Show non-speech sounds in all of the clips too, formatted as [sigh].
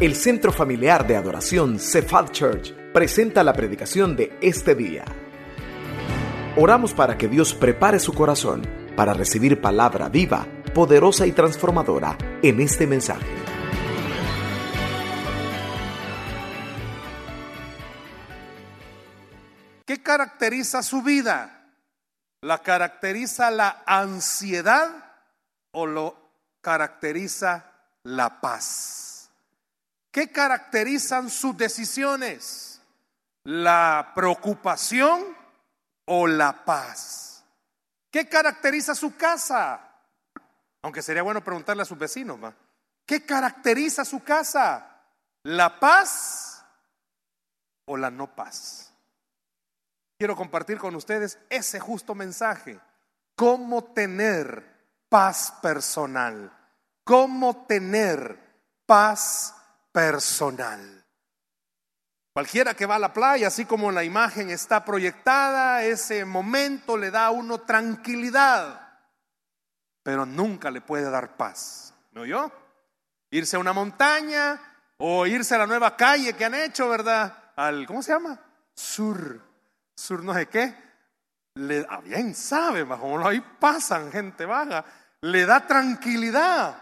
El Centro Familiar de Adoración Cephal Church presenta la predicación de este día. Oramos para que Dios prepare su corazón para recibir palabra viva, poderosa y transformadora en este mensaje. ¿Qué caracteriza su vida? ¿La caracteriza la ansiedad o lo caracteriza la paz? ¿Qué caracterizan sus decisiones? ¿La preocupación o la paz? ¿Qué caracteriza su casa? Aunque sería bueno preguntarle a sus vecinos, ¿va? ¿qué caracteriza su casa? ¿La paz o la no paz? Quiero compartir con ustedes ese justo mensaje. ¿Cómo tener paz personal? ¿Cómo tener paz personal. Cualquiera que va a la playa, así como la imagen está proyectada, ese momento le da a uno tranquilidad, pero nunca le puede dar paz. ¿Me oyó? Irse a una montaña o irse a la nueva calle que han hecho, ¿verdad? Al, ¿cómo se llama? Sur, sur no sé qué. Le, ah, bien sabe, como ahí pasan gente baja, le da tranquilidad,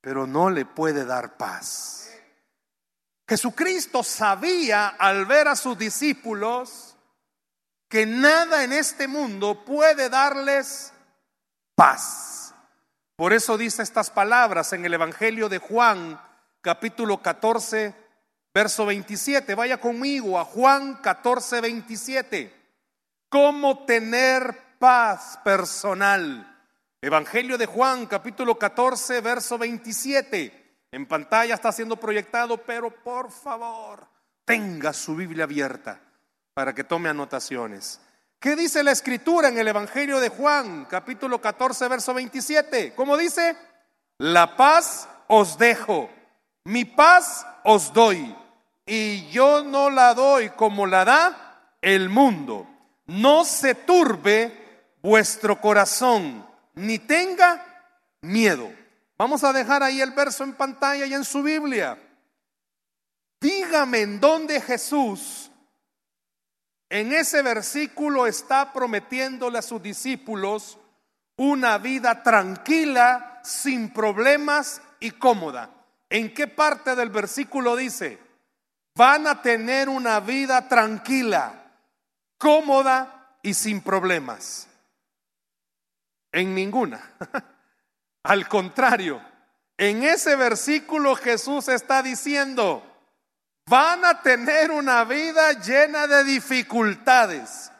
pero no le puede dar paz. Jesucristo sabía al ver a sus discípulos que nada en este mundo puede darles paz. Por eso dice estas palabras en el Evangelio de Juan, capítulo 14, verso 27. Vaya conmigo a Juan 14, 27. ¿Cómo tener paz personal? Evangelio de Juan, capítulo 14, verso 27. En pantalla está siendo proyectado, pero por favor, tenga su Biblia abierta para que tome anotaciones. ¿Qué dice la escritura en el Evangelio de Juan, capítulo 14, verso 27? ¿Cómo dice? La paz os dejo, mi paz os doy, y yo no la doy como la da el mundo. No se turbe vuestro corazón, ni tenga miedo. Vamos a dejar ahí el verso en pantalla y en su Biblia. Dígame en dónde Jesús en ese versículo está prometiéndole a sus discípulos una vida tranquila, sin problemas y cómoda. ¿En qué parte del versículo dice? Van a tener una vida tranquila, cómoda y sin problemas. En ninguna. [laughs] Al contrario, en ese versículo Jesús está diciendo, van a tener una vida llena de dificultades,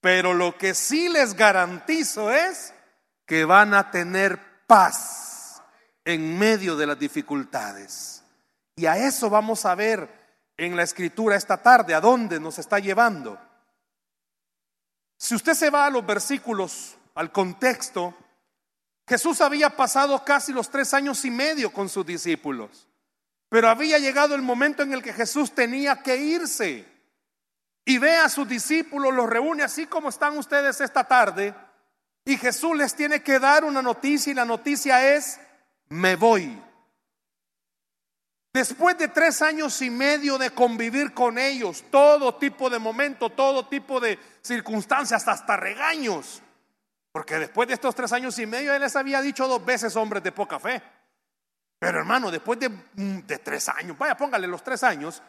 pero lo que sí les garantizo es que van a tener paz en medio de las dificultades. Y a eso vamos a ver en la escritura esta tarde, a dónde nos está llevando. Si usted se va a los versículos, al contexto, Jesús había pasado casi los tres años y medio con sus discípulos, pero había llegado el momento en el que Jesús tenía que irse. Y ve a sus discípulos, los reúne así como están ustedes esta tarde, y Jesús les tiene que dar una noticia y la noticia es, me voy. Después de tres años y medio de convivir con ellos, todo tipo de momento, todo tipo de circunstancias, hasta regaños, porque después de estos tres años y medio, él les había dicho dos veces hombres de poca fe. Pero hermano, después de, mm, de tres años, vaya, póngale los tres años,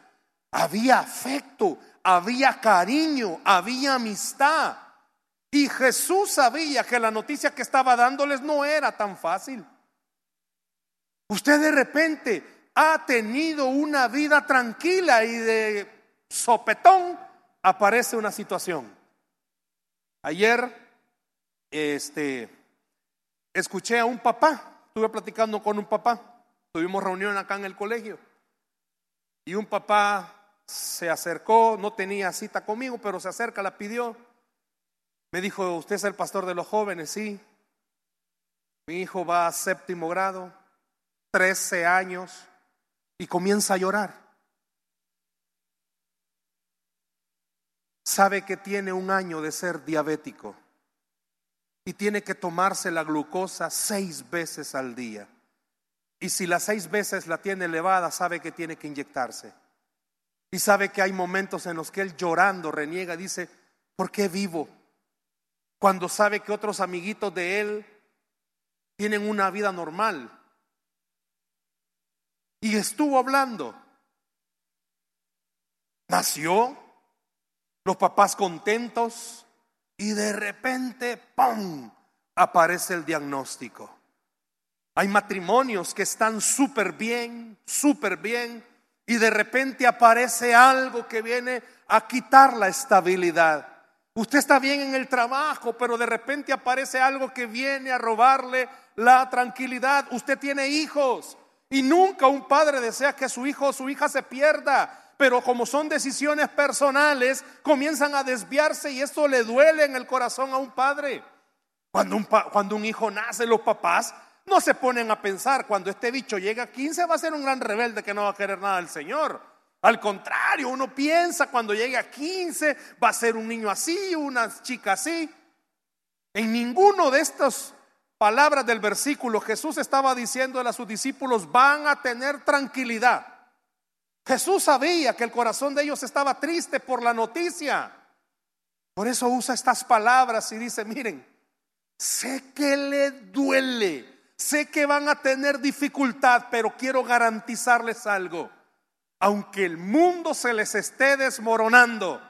había afecto, había cariño, había amistad. Y Jesús sabía que la noticia que estaba dándoles no era tan fácil. Usted de repente ha tenido una vida tranquila y de sopetón aparece una situación. Ayer este, escuché a un papá, estuve platicando con un papá, tuvimos reunión acá en el colegio, y un papá se acercó, no tenía cita conmigo, pero se acerca, la pidió. Me dijo, ¿usted es el pastor de los jóvenes? Sí. Mi hijo va a séptimo grado, 13 años, y comienza a llorar. Sabe que tiene un año de ser diabético y tiene que tomarse la glucosa seis veces al día. Y si las seis veces la tiene elevada, sabe que tiene que inyectarse. Y sabe que hay momentos en los que él llorando reniega, dice, ¿por qué vivo? Cuando sabe que otros amiguitos de él tienen una vida normal. Y estuvo hablando. Nació, los papás contentos, y de repente, ¡pum!, aparece el diagnóstico. Hay matrimonios que están súper bien, súper bien, y de repente aparece algo que viene a quitar la estabilidad. Usted está bien en el trabajo, pero de repente aparece algo que viene a robarle la tranquilidad. Usted tiene hijos y nunca un padre desea que su hijo o su hija se pierda. Pero como son decisiones personales, comienzan a desviarse y esto le duele en el corazón a un padre. Cuando un, cuando un hijo nace, los papás no se ponen a pensar, cuando este bicho llega a 15 va a ser un gran rebelde que no va a querer nada del Señor. Al contrario, uno piensa cuando llegue a 15 va a ser un niño así, una chica así. En ninguno de estas palabras del versículo Jesús estaba diciendo a sus discípulos van a tener tranquilidad. Jesús sabía que el corazón de ellos estaba triste por la noticia. Por eso usa estas palabras y dice, miren, sé que le duele Sé que van a tener dificultad, pero quiero garantizarles algo. Aunque el mundo se les esté desmoronando,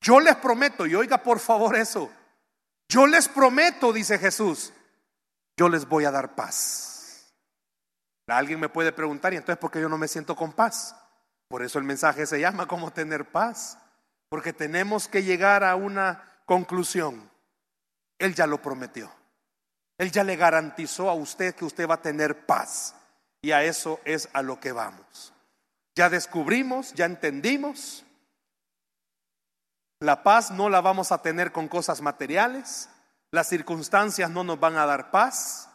yo les prometo, y oiga por favor eso, yo les prometo, dice Jesús, yo les voy a dar paz. Alguien me puede preguntar, ¿y entonces por qué yo no me siento con paz? Por eso el mensaje se llama [laughs] como tener paz, porque tenemos que llegar a una conclusión. Él ya lo prometió. Él ya le garantizó a usted que usted va a tener paz. Y a eso es a lo que vamos. Ya descubrimos, ya entendimos. La paz no la vamos a tener con cosas materiales. Las circunstancias no nos van a dar paz.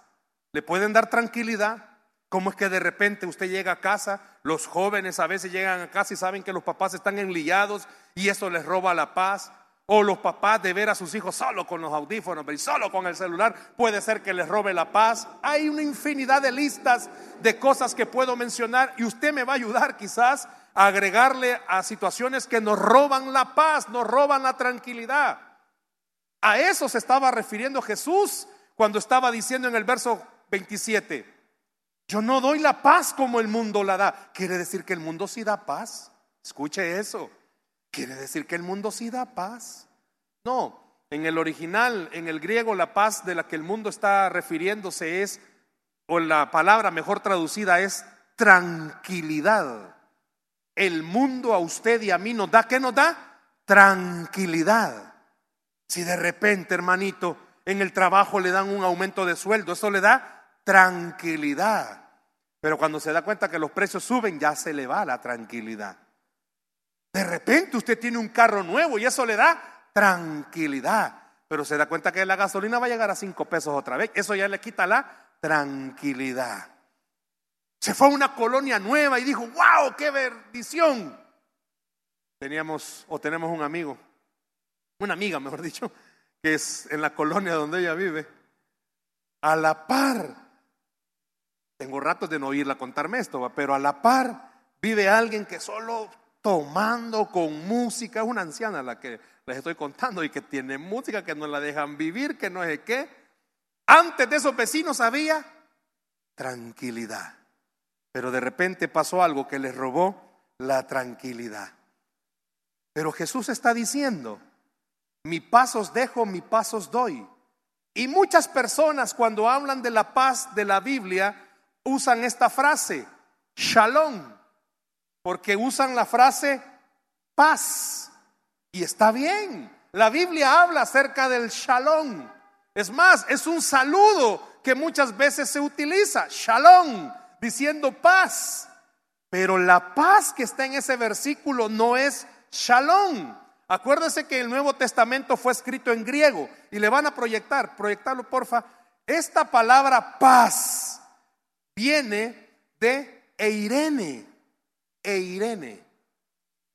Le pueden dar tranquilidad. ¿Cómo es que de repente usted llega a casa? Los jóvenes a veces llegan a casa y saben que los papás están enlillados y eso les roba la paz. O los papás de ver a sus hijos solo con los audífonos y solo con el celular puede ser que les robe la paz. Hay una infinidad de listas de cosas que puedo mencionar y usted me va a ayudar quizás a agregarle a situaciones que nos roban la paz, nos roban la tranquilidad. A eso se estaba refiriendo Jesús cuando estaba diciendo en el verso 27, yo no doy la paz como el mundo la da. Quiere decir que el mundo sí da paz. Escuche eso. ¿Quiere decir que el mundo sí da paz? No, en el original, en el griego, la paz de la que el mundo está refiriéndose es, o la palabra mejor traducida es tranquilidad. El mundo a usted y a mí nos da, ¿qué nos da? Tranquilidad. Si de repente, hermanito, en el trabajo le dan un aumento de sueldo, eso le da tranquilidad. Pero cuando se da cuenta que los precios suben, ya se le va la tranquilidad. De repente usted tiene un carro nuevo y eso le da tranquilidad. Pero se da cuenta que la gasolina va a llegar a cinco pesos otra vez. Eso ya le quita la tranquilidad. Se fue a una colonia nueva y dijo, wow, qué bendición. Teníamos o tenemos un amigo, una amiga, mejor dicho, que es en la colonia donde ella vive. A la par, tengo ratos de no oírla contarme esto, pero a la par vive alguien que solo tomando con música. Es una anciana la que les estoy contando y que tiene música que no la dejan vivir, que no es qué. Antes de esos vecinos había tranquilidad. Pero de repente pasó algo que les robó la tranquilidad. Pero Jesús está diciendo, mi paz os dejo, mi paz os doy. Y muchas personas cuando hablan de la paz de la Biblia usan esta frase, shalom porque usan la frase paz. Y está bien. La Biblia habla acerca del shalom. Es más, es un saludo que muchas veces se utiliza, shalom, diciendo paz. Pero la paz que está en ese versículo no es shalom. Acuérdese que el Nuevo Testamento fue escrito en griego y le van a proyectar, proyectarlo porfa. Esta palabra paz viene de Eirene e Irene,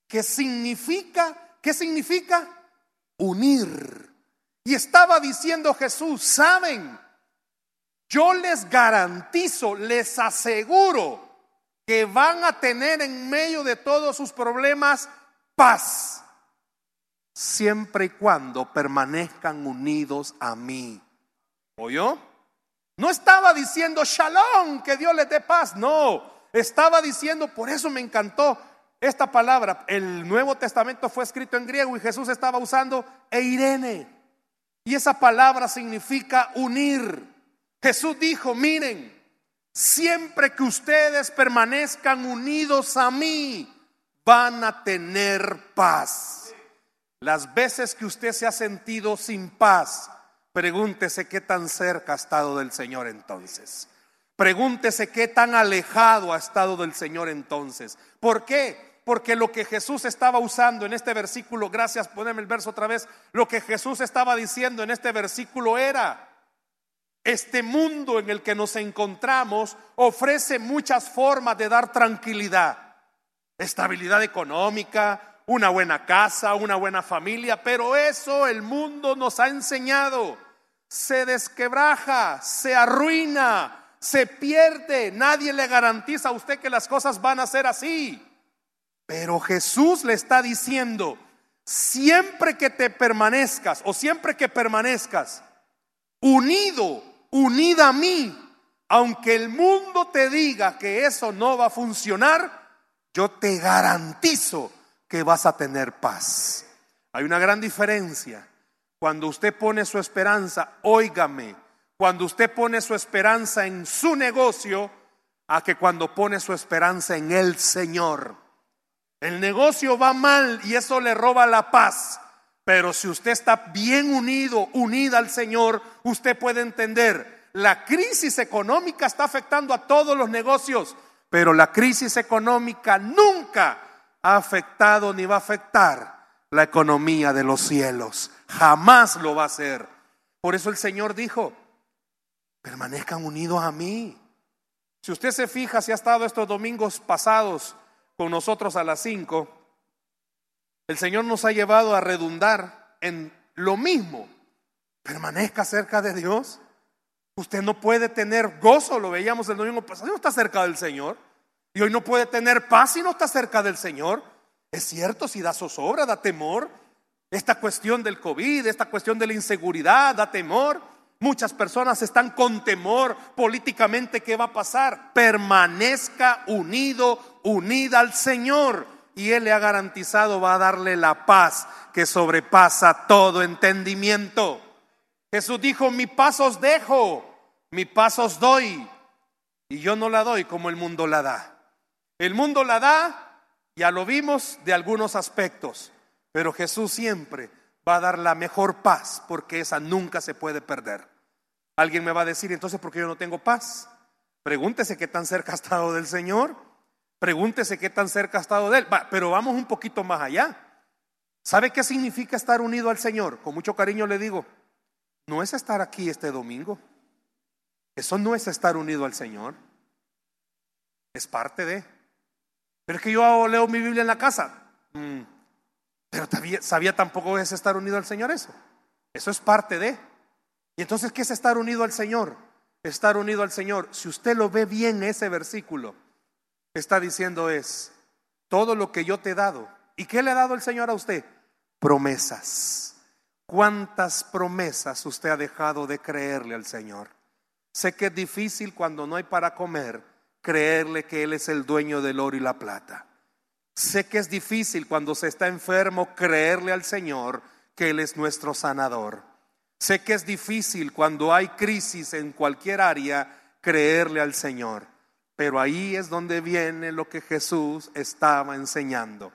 que significa, ¿qué significa? Unir. Y estaba diciendo Jesús, ¿saben? Yo les garantizo, les aseguro que van a tener en medio de todos sus problemas paz, siempre y cuando permanezcan unidos a mí. ¿Oyó? No estaba diciendo shalom, que Dios les dé paz, no. Estaba diciendo, por eso me encantó esta palabra. El Nuevo Testamento fue escrito en griego y Jesús estaba usando eirene. Y esa palabra significa unir. Jesús dijo, miren, siempre que ustedes permanezcan unidos a mí, van a tener paz. Las veces que usted se ha sentido sin paz, pregúntese qué tan cerca ha estado del Señor entonces. Pregúntese qué tan alejado ha estado del Señor entonces. ¿Por qué? Porque lo que Jesús estaba usando en este versículo, gracias, poneme el verso otra vez, lo que Jesús estaba diciendo en este versículo era, este mundo en el que nos encontramos ofrece muchas formas de dar tranquilidad, estabilidad económica, una buena casa, una buena familia, pero eso el mundo nos ha enseñado. Se desquebraja, se arruina, se pierde. Nadie le garantiza a usted que las cosas van a ser así. Pero Jesús le está diciendo, siempre que te permanezcas o siempre que permanezcas unido, unida a mí, aunque el mundo te diga que eso no va a funcionar, yo te garantizo que vas a tener paz. Hay una gran diferencia. Cuando usted pone su esperanza, óigame, cuando usted pone su esperanza en su negocio a que cuando pone su esperanza en el Señor. El negocio va mal y eso le roba la paz. Pero si usted está bien unido, unida al Señor, usted puede entender, la crisis económica está afectando a todos los negocios, pero la crisis económica nunca ha afectado ni va a afectar la economía de los cielos. Jamás lo va a hacer. Por eso el Señor dijo, permanezcan unidos a mí. Si usted se fija, si ha estado estos domingos pasados con nosotros a las 5, el Señor nos ha llevado a redundar en lo mismo. Permanezca cerca de Dios. Usted no puede tener gozo, lo veíamos el domingo pasado, está cerca del Señor. Y hoy no puede tener paz si no está cerca del Señor. Es cierto, si da zozobra, da temor. Esta cuestión del COVID, esta cuestión de la inseguridad, da temor. Muchas personas están con temor políticamente qué va a pasar. Permanezca unido, unida al Señor. Y Él le ha garantizado, va a darle la paz que sobrepasa todo entendimiento. Jesús dijo, mi paz os dejo, mi paz os doy. Y yo no la doy como el mundo la da. El mundo la da, ya lo vimos, de algunos aspectos. Pero Jesús siempre va a dar la mejor paz porque esa nunca se puede perder. Alguien me va a decir, entonces, ¿por qué yo no tengo paz? Pregúntese qué tan cerca ha estado del Señor. Pregúntese qué tan cerca ha estado de Él. pero vamos un poquito más allá. ¿Sabe qué significa estar unido al Señor? Con mucho cariño le digo, no es estar aquí este domingo. Eso no es estar unido al Señor. Es parte de. Pero es que yo leo mi Biblia en la casa. Mm, pero sabía tampoco es estar unido al Señor eso. Eso es parte de. Y entonces, ¿qué es estar unido al Señor? Estar unido al Señor. Si usted lo ve bien ese versículo, está diciendo es, todo lo que yo te he dado. ¿Y qué le ha dado el Señor a usted? Promesas. ¿Cuántas promesas usted ha dejado de creerle al Señor? Sé que es difícil cuando no hay para comer creerle que Él es el dueño del oro y la plata. Sé que es difícil cuando se está enfermo creerle al Señor que Él es nuestro sanador. Sé que es difícil cuando hay crisis en cualquier área creerle al Señor, pero ahí es donde viene lo que Jesús estaba enseñando.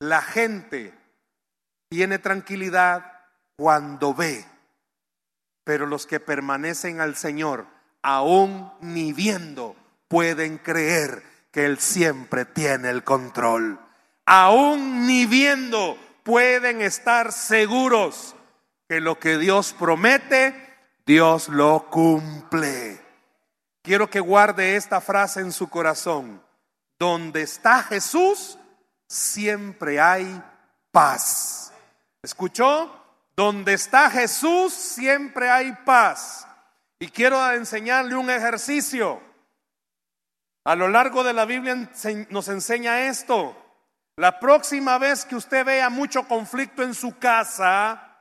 La gente tiene tranquilidad cuando ve, pero los que permanecen al Señor, aún ni viendo, pueden creer que Él siempre tiene el control. Aún ni viendo, pueden estar seguros que lo que Dios promete, Dios lo cumple. Quiero que guarde esta frase en su corazón. Donde está Jesús, siempre hay paz. ¿Escuchó? Donde está Jesús, siempre hay paz. Y quiero enseñarle un ejercicio. A lo largo de la Biblia nos enseña esto. La próxima vez que usted vea mucho conflicto en su casa,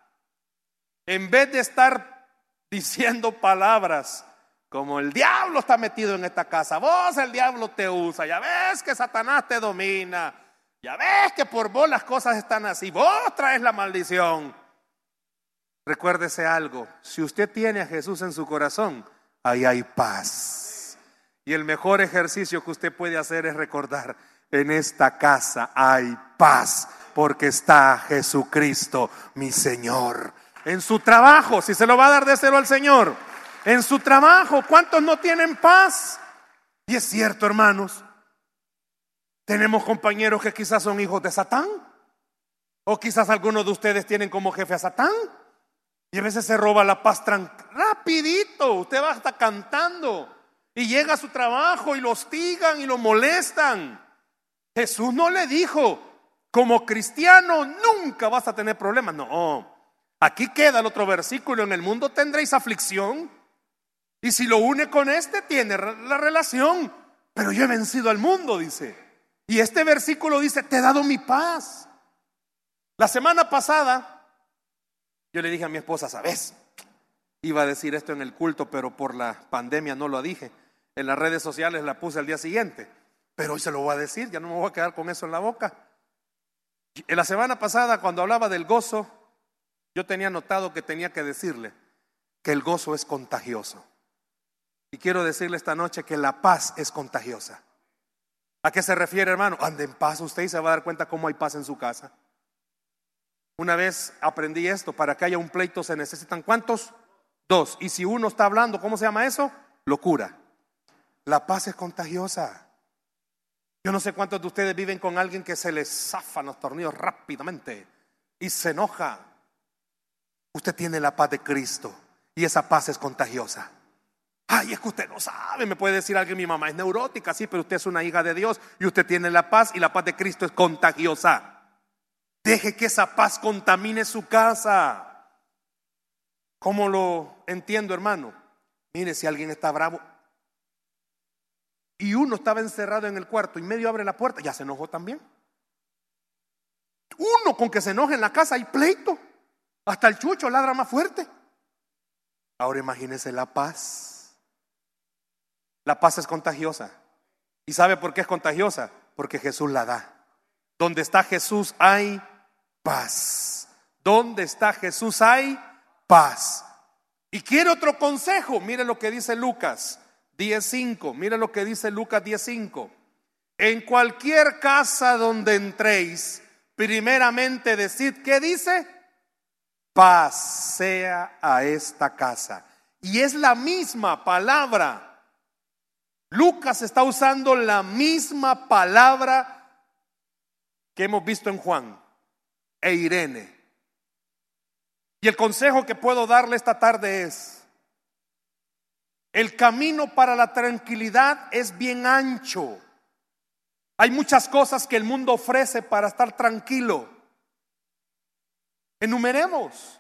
en vez de estar diciendo palabras como el diablo está metido en esta casa, vos el diablo te usa, ya ves que Satanás te domina, ya ves que por vos las cosas están así, vos traes la maldición. Recuérdese algo, si usted tiene a Jesús en su corazón, ahí hay paz. Y el mejor ejercicio que usted puede hacer es recordar, en esta casa hay paz, porque está Jesucristo, mi Señor. En su trabajo, si se lo va a dar de cero al Señor, en su trabajo, ¿cuántos no tienen paz? Y es cierto, hermanos, tenemos compañeros que quizás son hijos de Satán, o quizás algunos de ustedes tienen como jefe a Satán. Y a veces se roba la paz rapidito. Usted va hasta cantando y llega a su trabajo y lo hostigan y lo molestan. Jesús no le dijo, como cristiano nunca vas a tener problemas. No, aquí queda el otro versículo, en el mundo tendréis aflicción. Y si lo une con este, tiene la relación. Pero yo he vencido al mundo, dice. Y este versículo dice, te he dado mi paz. La semana pasada yo le dije a mi esposa, ¿sabes? Iba a decir esto en el culto, pero por la pandemia no lo dije. En las redes sociales la puse al día siguiente. Pero hoy se lo voy a decir, ya no me voy a quedar con eso en la boca. En la semana pasada, cuando hablaba del gozo, yo tenía notado que tenía que decirle que el gozo es contagioso. Y quiero decirle esta noche que la paz es contagiosa. ¿A qué se refiere, hermano? Ande en paz usted y se va a dar cuenta cómo hay paz en su casa. Una vez aprendí esto, para que haya un pleito se necesitan cuántos? Dos. Y si uno está hablando, ¿cómo se llama eso? Locura. La paz es contagiosa. Yo no sé cuántos de ustedes viven con alguien que se les zafan los tornillos rápidamente y se enoja. Usted tiene la paz de Cristo y esa paz es contagiosa. Ay, es que usted no sabe, me puede decir alguien, mi mamá es neurótica, sí, pero usted es una hija de Dios y usted tiene la paz y la paz de Cristo es contagiosa. Deje que esa paz contamine su casa. ¿Cómo lo entiendo, hermano? Mire, si alguien está bravo y uno estaba encerrado en el cuarto y medio abre la puerta, ya se enojó también. Uno con que se enoje en la casa hay pleito. Hasta el chucho ladra más fuerte. Ahora imagínese la paz. La paz es contagiosa. ¿Y sabe por qué es contagiosa? Porque Jesús la da. Donde está Jesús hay paz. ¿Dónde está Jesús? Hay paz. Y quiere otro consejo. Mire lo que dice Lucas 10.5. Mire lo que dice Lucas 10.5. En cualquier casa donde entréis, primeramente decid, ¿qué dice? Paz sea a esta casa. Y es la misma palabra. Lucas está usando la misma palabra que hemos visto en Juan e Irene. Y el consejo que puedo darle esta tarde es, el camino para la tranquilidad es bien ancho. Hay muchas cosas que el mundo ofrece para estar tranquilo. Enumeremos.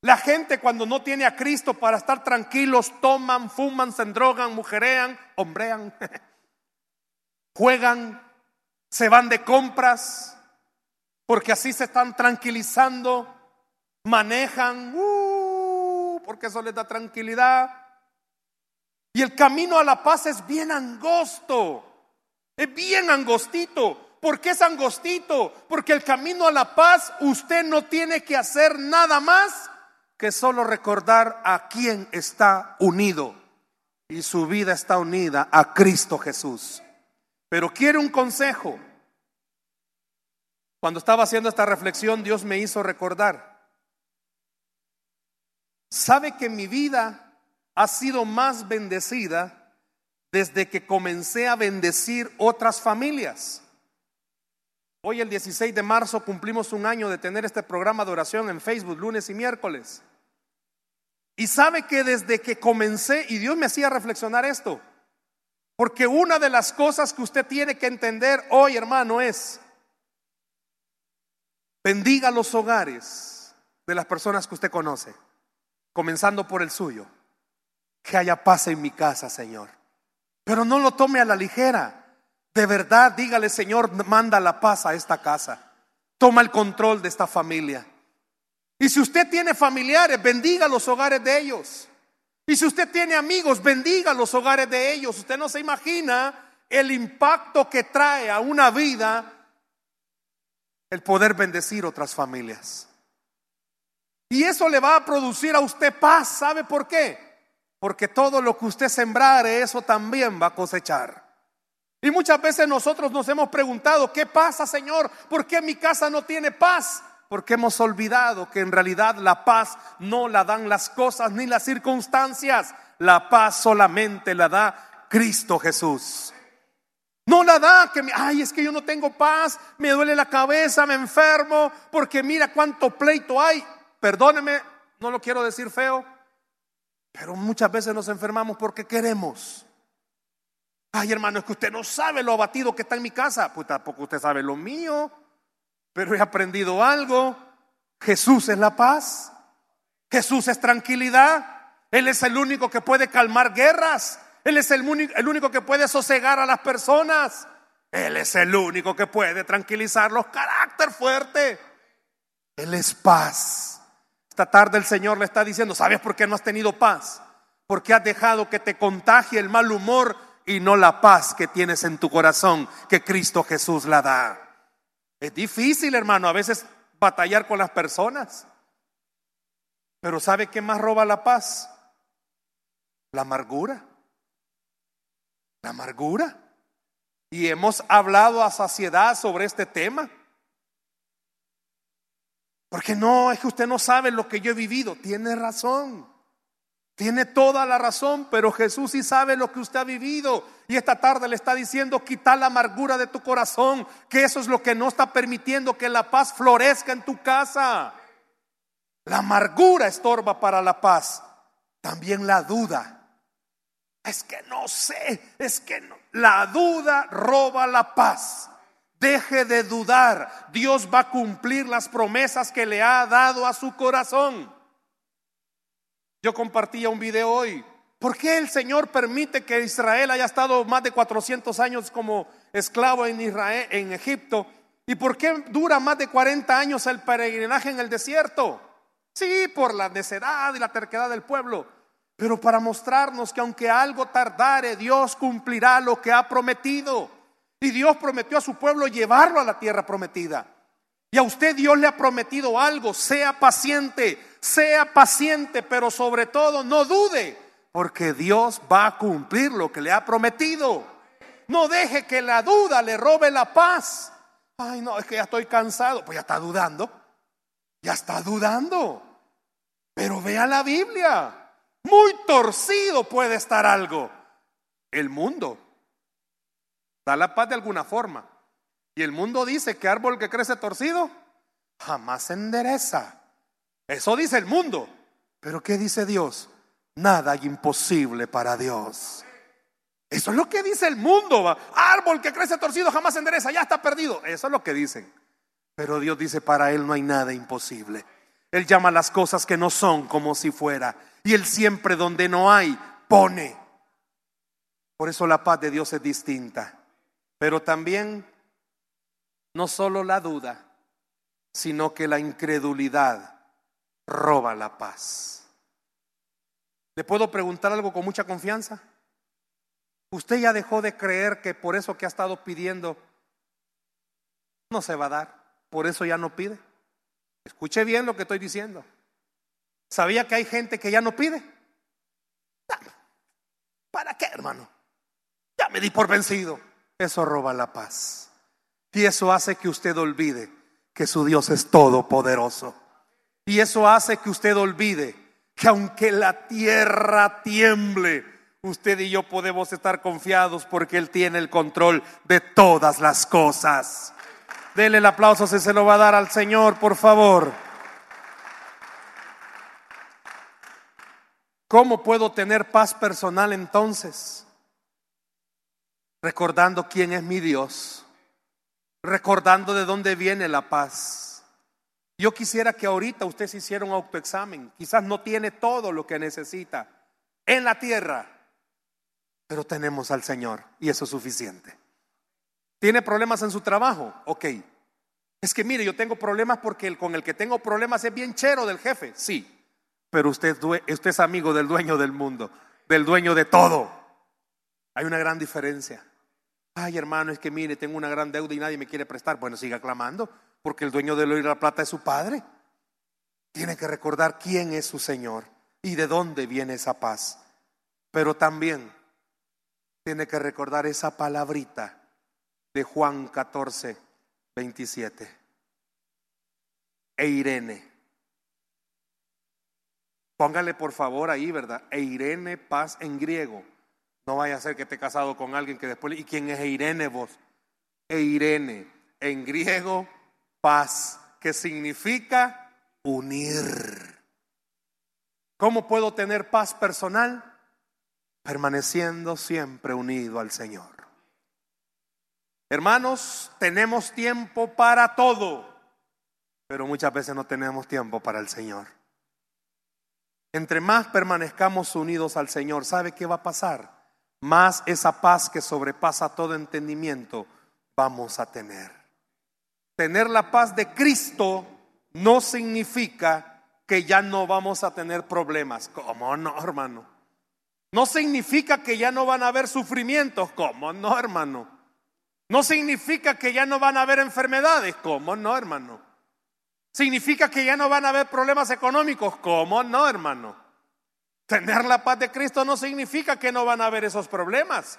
La gente cuando no tiene a Cristo para estar tranquilos, toman, fuman, se drogan, mujerean, hombrean, [laughs] juegan, se van de compras, porque así se están tranquilizando, manejan, uh, porque eso les da tranquilidad. Y el camino a la paz es bien angosto, es bien angostito. ¿Por qué es angostito? Porque el camino a la paz usted no tiene que hacer nada más que solo recordar a quién está unido. Y su vida está unida a Cristo Jesús. Pero quiere un consejo. Cuando estaba haciendo esta reflexión, Dios me hizo recordar. ¿Sabe que mi vida ha sido más bendecida desde que comencé a bendecir otras familias? Hoy el 16 de marzo cumplimos un año de tener este programa de oración en Facebook, lunes y miércoles. Y sabe que desde que comencé, y Dios me hacía reflexionar esto, porque una de las cosas que usted tiene que entender hoy, hermano, es Bendiga los hogares de las personas que usted conoce, comenzando por el suyo. Que haya paz en mi casa, Señor. Pero no lo tome a la ligera. De verdad, dígale, Señor, manda la paz a esta casa. Toma el control de esta familia. Y si usted tiene familiares, bendiga los hogares de ellos. Y si usted tiene amigos, bendiga los hogares de ellos. Usted no se imagina el impacto que trae a una vida el poder bendecir otras familias. Y eso le va a producir a usted paz. ¿Sabe por qué? Porque todo lo que usted sembrare, eso también va a cosechar. Y muchas veces nosotros nos hemos preguntado, ¿qué pasa, Señor? ¿Por qué mi casa no tiene paz? Porque hemos olvidado que en realidad la paz no la dan las cosas ni las circunstancias. La paz solamente la da Cristo Jesús. No la da que, ay, es que yo no tengo paz, me duele la cabeza, me enfermo, porque mira cuánto pleito hay. Perdóneme, no lo quiero decir feo, pero muchas veces nos enfermamos porque queremos. Ay, hermano, es que usted no sabe lo abatido que está en mi casa. Pues tampoco usted sabe lo mío, pero he aprendido algo. Jesús es la paz. Jesús es tranquilidad. Él es el único que puede calmar guerras. Él es el único, que puede sosegar a las personas. Él es el único que puede tranquilizarlos. Carácter fuerte. Él es paz. Esta tarde el Señor le está diciendo, ¿sabes por qué no has tenido paz? Porque has dejado que te contagie el mal humor y no la paz que tienes en tu corazón, que Cristo Jesús la da. Es difícil, hermano, a veces batallar con las personas. Pero ¿sabe qué más roba la paz? La amargura la amargura. Y hemos hablado a saciedad sobre este tema. Porque no, es que usted no sabe lo que yo he vivido. Tiene razón. Tiene toda la razón, pero Jesús sí sabe lo que usted ha vivido. Y esta tarde le está diciendo, quita la amargura de tu corazón, que eso es lo que no está permitiendo que la paz florezca en tu casa. La amargura estorba para la paz. También la duda es que no sé, es que. La duda roba la paz. Deje de dudar. Dios va a cumplir las promesas que le ha dado a su corazón. Yo compartía un video hoy. ¿Por qué el Señor permite que Israel haya estado más de 400 años como esclavo en en Egipto? ¿Y por qué dura más de 40 años el peregrinaje en el desierto? Sí, por la necedad y la terquedad del pueblo pero para mostrarnos que aunque algo tardare, Dios cumplirá lo que ha prometido. Y Dios prometió a su pueblo llevarlo a la tierra prometida. Y a usted Dios le ha prometido algo, sea paciente, sea paciente, pero sobre todo no dude, porque Dios va a cumplir lo que le ha prometido. No deje que la duda le robe la paz. Ay, no, es que ya estoy cansado. Pues ya está dudando. Ya está dudando. Pero vea la Biblia. Muy torcido puede estar algo. El mundo da la paz de alguna forma. Y el mundo dice que árbol que crece torcido jamás se endereza. Eso dice el mundo. Pero ¿qué dice Dios? Nada imposible para Dios. Eso es lo que dice el mundo. Árbol que crece torcido jamás se endereza, ya está perdido. Eso es lo que dicen. Pero Dios dice, para Él no hay nada imposible. Él llama las cosas que no son como si fuera. Y Él siempre donde no hay, pone. Por eso la paz de Dios es distinta. Pero también no solo la duda, sino que la incredulidad roba la paz. ¿Le puedo preguntar algo con mucha confianza? ¿Usted ya dejó de creer que por eso que ha estado pidiendo no se va a dar? ¿Por eso ya no pide? Escuche bien lo que estoy diciendo. ¿Sabía que hay gente que ya no pide? ¿Para qué, hermano? Ya me di por vencido. Eso roba la paz. Y eso hace que usted olvide que su Dios es todopoderoso. Y eso hace que usted olvide que aunque la tierra tiemble, usted y yo podemos estar confiados porque Él tiene el control de todas las cosas. Dele el aplauso se lo va a dar al Señor, por favor. ¿Cómo puedo tener paz personal entonces? Recordando quién es mi Dios, recordando de dónde viene la paz. Yo quisiera que ahorita usted se hiciera un autoexamen. Quizás no tiene todo lo que necesita, en la tierra, pero tenemos al Señor y eso es suficiente. ¿Tiene problemas en su trabajo? Ok. Es que mire, yo tengo problemas porque con el que tengo problemas es bien chero del jefe. Sí, pero usted es amigo del dueño del mundo, del dueño de todo. Hay una gran diferencia. Ay, hermano, es que mire, tengo una gran deuda y nadie me quiere prestar. Bueno, siga clamando, porque el dueño de lo y la plata es su padre. Tiene que recordar quién es su Señor y de dónde viene esa paz. Pero también tiene que recordar esa palabrita de Juan 14, 27. E Irene. Póngale por favor ahí, ¿verdad? E Irene, paz en griego. No vaya a ser que esté casado con alguien que después... ¿Y quién es Irene vos? E Irene, en griego, paz, que significa unir. ¿Cómo puedo tener paz personal? Permaneciendo siempre unido al Señor. Hermanos, tenemos tiempo para todo, pero muchas veces no tenemos tiempo para el Señor. Entre más permanezcamos unidos al Señor, ¿sabe qué va a pasar? Más esa paz que sobrepasa todo entendimiento vamos a tener. Tener la paz de Cristo no significa que ya no vamos a tener problemas. ¿Cómo no, hermano? No significa que ya no van a haber sufrimientos. ¿Cómo no, hermano? No significa que ya no van a haber enfermedades. ¿Cómo no, hermano? Significa que ya no van a haber problemas económicos. ¿Cómo no, hermano? Tener la paz de Cristo no significa que no van a haber esos problemas.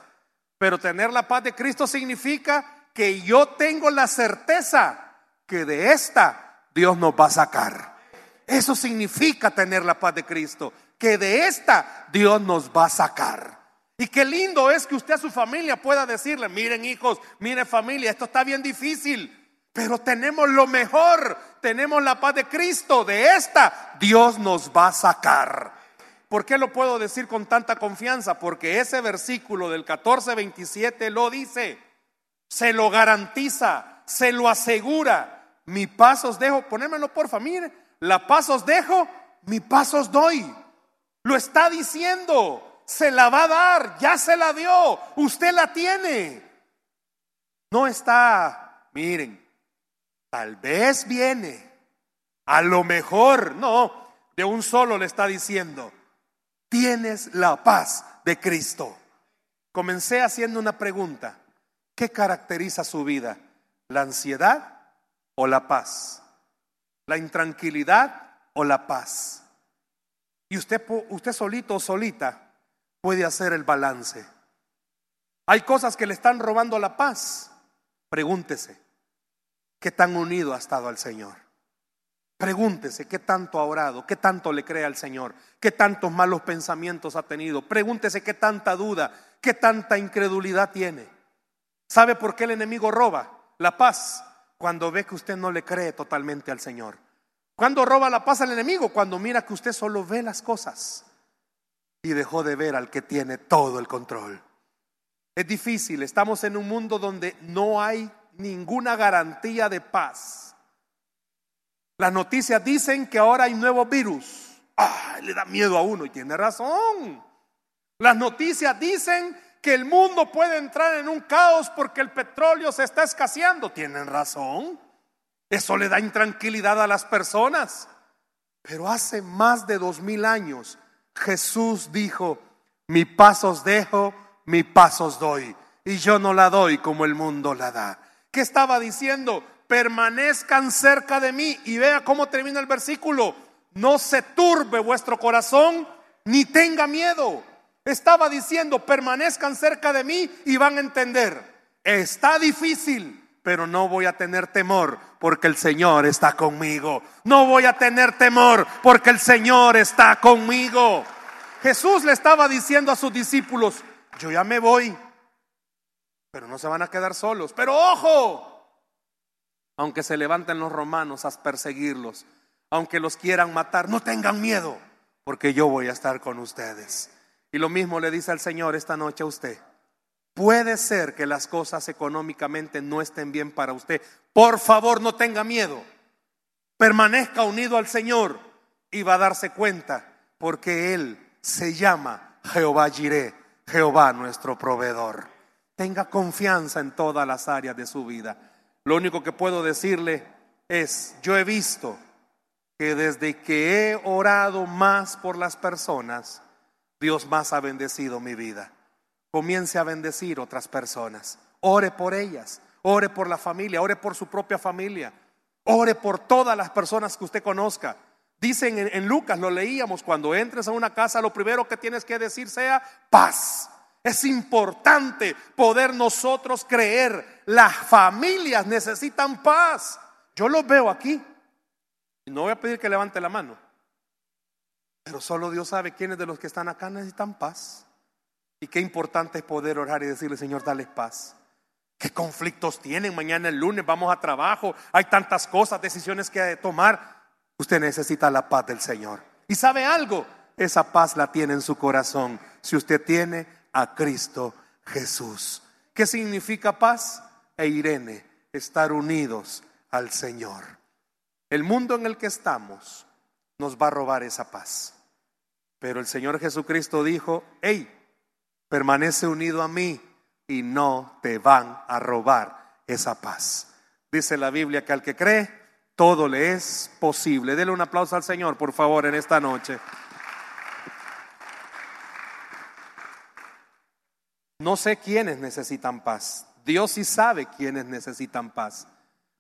Pero tener la paz de Cristo significa que yo tengo la certeza que de esta Dios nos va a sacar. Eso significa tener la paz de Cristo, que de esta Dios nos va a sacar. Y qué lindo es que usted a su familia pueda decirle, miren hijos, miren familia, esto está bien difícil, pero tenemos lo mejor, tenemos la paz de Cristo, de esta Dios nos va a sacar. ¿Por qué lo puedo decir con tanta confianza? Porque ese versículo del 14-27 lo dice, se lo garantiza, se lo asegura. Mi paz os dejo, ponémelo por familia, la paz os dejo, mi paz os doy. Lo está diciendo se la va a dar, ya se la dio, usted la tiene. No está, miren, tal vez viene, a lo mejor, no, de un solo le está diciendo, tienes la paz de Cristo. Comencé haciendo una pregunta, ¿qué caracteriza su vida? ¿La ansiedad o la paz? ¿La intranquilidad o la paz? Y usted, usted solito o solita puede hacer el balance. Hay cosas que le están robando la paz. Pregúntese, ¿qué tan unido ha estado al Señor? Pregúntese qué tanto ha orado, qué tanto le cree al Señor, qué tantos malos pensamientos ha tenido. Pregúntese qué tanta duda, qué tanta incredulidad tiene. ¿Sabe por qué el enemigo roba la paz? Cuando ve que usted no le cree totalmente al Señor. ¿Cuándo roba la paz al enemigo? Cuando mira que usted solo ve las cosas y dejó de ver al que tiene todo el control. Es difícil, estamos en un mundo donde no hay ninguna garantía de paz. Las noticias dicen que ahora hay nuevo virus. Ah, le da miedo a uno y tiene razón. Las noticias dicen que el mundo puede entrar en un caos porque el petróleo se está escaseando. Tienen razón. Eso le da intranquilidad a las personas. Pero hace más de dos mil años Jesús dijo, mi pasos dejo, mi pasos doy. Y yo no la doy como el mundo la da. ¿Qué estaba diciendo? Permanezcan cerca de mí. Y vea cómo termina el versículo. No se turbe vuestro corazón, ni tenga miedo. Estaba diciendo, permanezcan cerca de mí y van a entender. Está difícil, pero no voy a tener temor porque el Señor está conmigo. No voy a tener temor porque el Señor está conmigo. Jesús le estaba diciendo a sus discípulos, yo ya me voy, pero no se van a quedar solos. Pero ojo, aunque se levanten los romanos a perseguirlos, aunque los quieran matar, no tengan miedo, porque yo voy a estar con ustedes. Y lo mismo le dice al Señor esta noche a usted. Puede ser que las cosas económicamente no estén bien para usted. Por favor, no tenga miedo. Permanezca unido al Señor y va a darse cuenta porque Él se llama Jehová Jireh, Jehová nuestro proveedor. Tenga confianza en todas las áreas de su vida. Lo único que puedo decirle es, yo he visto que desde que he orado más por las personas, Dios más ha bendecido mi vida. Comience a bendecir otras personas. Ore por ellas, ore por la familia, ore por su propia familia, ore por todas las personas que usted conozca. Dicen en, en Lucas, lo leíamos, cuando entres a una casa, lo primero que tienes que decir sea paz. Es importante poder nosotros creer. Las familias necesitan paz. Yo los veo aquí. No voy a pedir que levante la mano. Pero solo Dios sabe quiénes de los que están acá necesitan paz. Y qué importante es poder orar y decirle, Señor, dale paz. ¿Qué conflictos tienen? Mañana el lunes vamos a trabajo. Hay tantas cosas, decisiones que tomar. Usted necesita la paz del Señor. ¿Y sabe algo? Esa paz la tiene en su corazón. Si usted tiene a Cristo Jesús. ¿Qué significa paz? E Irene, estar unidos al Señor. El mundo en el que estamos nos va a robar esa paz. Pero el Señor Jesucristo dijo, hey, permanece unido a mí y no te van a robar esa paz. Dice la Biblia que al que cree, todo le es posible. Dele un aplauso al Señor, por favor, en esta noche. No sé quiénes necesitan paz. Dios sí sabe quiénes necesitan paz.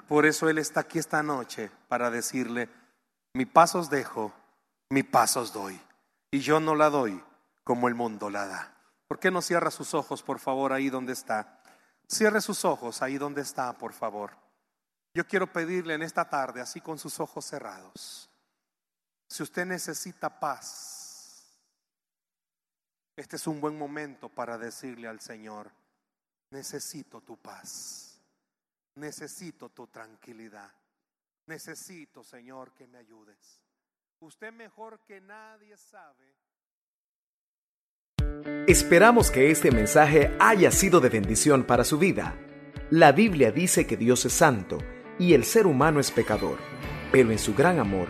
Por eso Él está aquí esta noche para decirle, mi paz os dejo, mi paz os doy. Y yo no la doy como el mundo la da. ¿Por qué no cierra sus ojos, por favor, ahí donde está? Cierre sus ojos ahí donde está, por favor. Yo quiero pedirle en esta tarde, así con sus ojos cerrados, si usted necesita paz, este es un buen momento para decirle al Señor, necesito tu paz, necesito tu tranquilidad, necesito, Señor, que me ayudes. Usted mejor que nadie sabe. Esperamos que este mensaje haya sido de bendición para su vida. La Biblia dice que Dios es santo y el ser humano es pecador, pero en su gran amor,